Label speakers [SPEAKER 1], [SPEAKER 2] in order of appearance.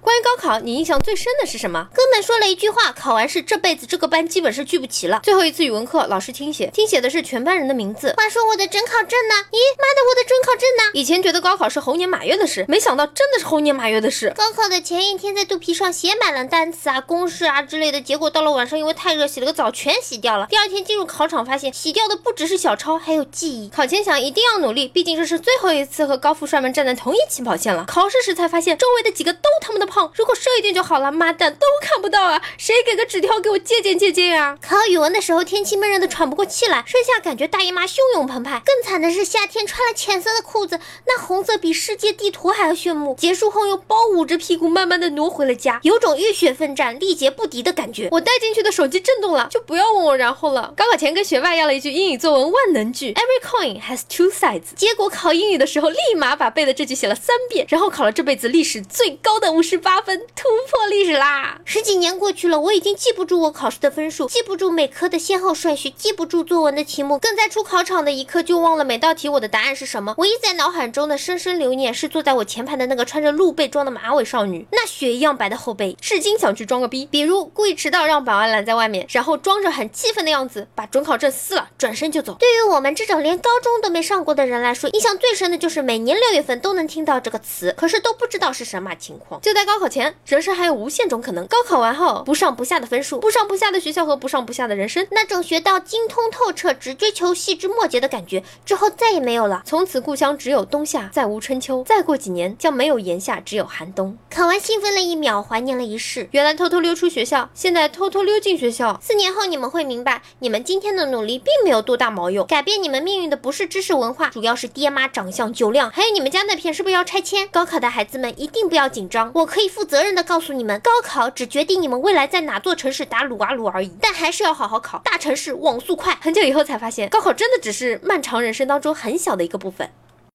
[SPEAKER 1] 关于高考，你印象最深的是什么？
[SPEAKER 2] 哥们说了一句话：考完试这辈子这个班基本是聚不齐了。
[SPEAKER 1] 最后一次语文课，老师听写，听写的是全班人的名字。
[SPEAKER 2] 话说我的准考证呢？咦，妈的，我的准考证呢？
[SPEAKER 1] 以前觉得高考是猴年马月的事，没想到真的是猴年马月的事。
[SPEAKER 2] 高考的前一天在肚皮上写满了单词啊、公式啊之类的，结果到了晚上因为太热，洗了个澡全洗掉了。第二天进入考场，发现洗掉的不只是小抄，还有记忆。
[SPEAKER 1] 考前想一定要努力，毕竟这是最后一次和高富帅们站在同一起跑线了。考试时才发现周围的几个都他妈的胖，如果瘦一点就好了。妈蛋，都看不到啊！谁给个纸条给我借鉴借鉴啊？
[SPEAKER 2] 考语文的时候天气闷热的喘不过气来，剩下感觉大姨妈汹涌澎湃。更惨的是夏天穿了浅色的裤子，那红色比世界地图还要炫目。结束后又包捂着屁股慢慢的挪回了家，有种浴血奋战、力竭不敌的感觉。
[SPEAKER 1] 我带进去的手机震动了，就不要问我然后了。高考前跟学霸要了一句英语作文万能句：Every coin has two sides。结果考英语的时候，立马把背的这句写了三遍，然后考了这辈子历史最高的五十八分，突破历史啦！
[SPEAKER 2] 十几年过去了，我已经记不住我考试的分数，记不住每科的先后顺序，记不住作文的题目，更在出考场的一刻就忘了每道题我的答案是什么。唯一在脑海中的深深留念是坐在我前排的那个穿着露背装的马尾少女，那雪一样白的后背，
[SPEAKER 1] 至今想去装个逼，比如故意迟到让保安拦在外面，然后装着很气愤的样子把准考证撕了，转身就走。
[SPEAKER 2] 对于我们这种连高中都没上过的人来说，印象最深的就是每年六月份都能听到这个词，可是都不知道是什么情况。
[SPEAKER 1] 就在高考前，人生还有无限种可能。高考完后，不上不下的分数，不上不下的学校和不上不下的人生，
[SPEAKER 2] 那种学到精通透彻，只追求细枝末节的感觉，之后再也没有了。
[SPEAKER 1] 从此故乡只有冬夏，再无春秋。再过几年，将没有炎夏，只有寒冬。
[SPEAKER 2] 考完兴奋了一秒，怀念了一世。
[SPEAKER 1] 原来偷偷溜出学校，现在偷偷溜进学校。
[SPEAKER 2] 四年后你们会明白，你们今天的努力并没有多大毛用。改变你们命运的不是知识文化，主要是爹妈长相酒量，还有你们家那片是不是要拆迁？高考的孩子们一定不要紧张，我可以负责任的告诉你们，高考只决定你们未来在哪座城市打撸啊撸而已，但还是要好好考。大城市网速快。
[SPEAKER 1] 很久以后才发现，高考真的只是漫长人生当中很小的一个部分。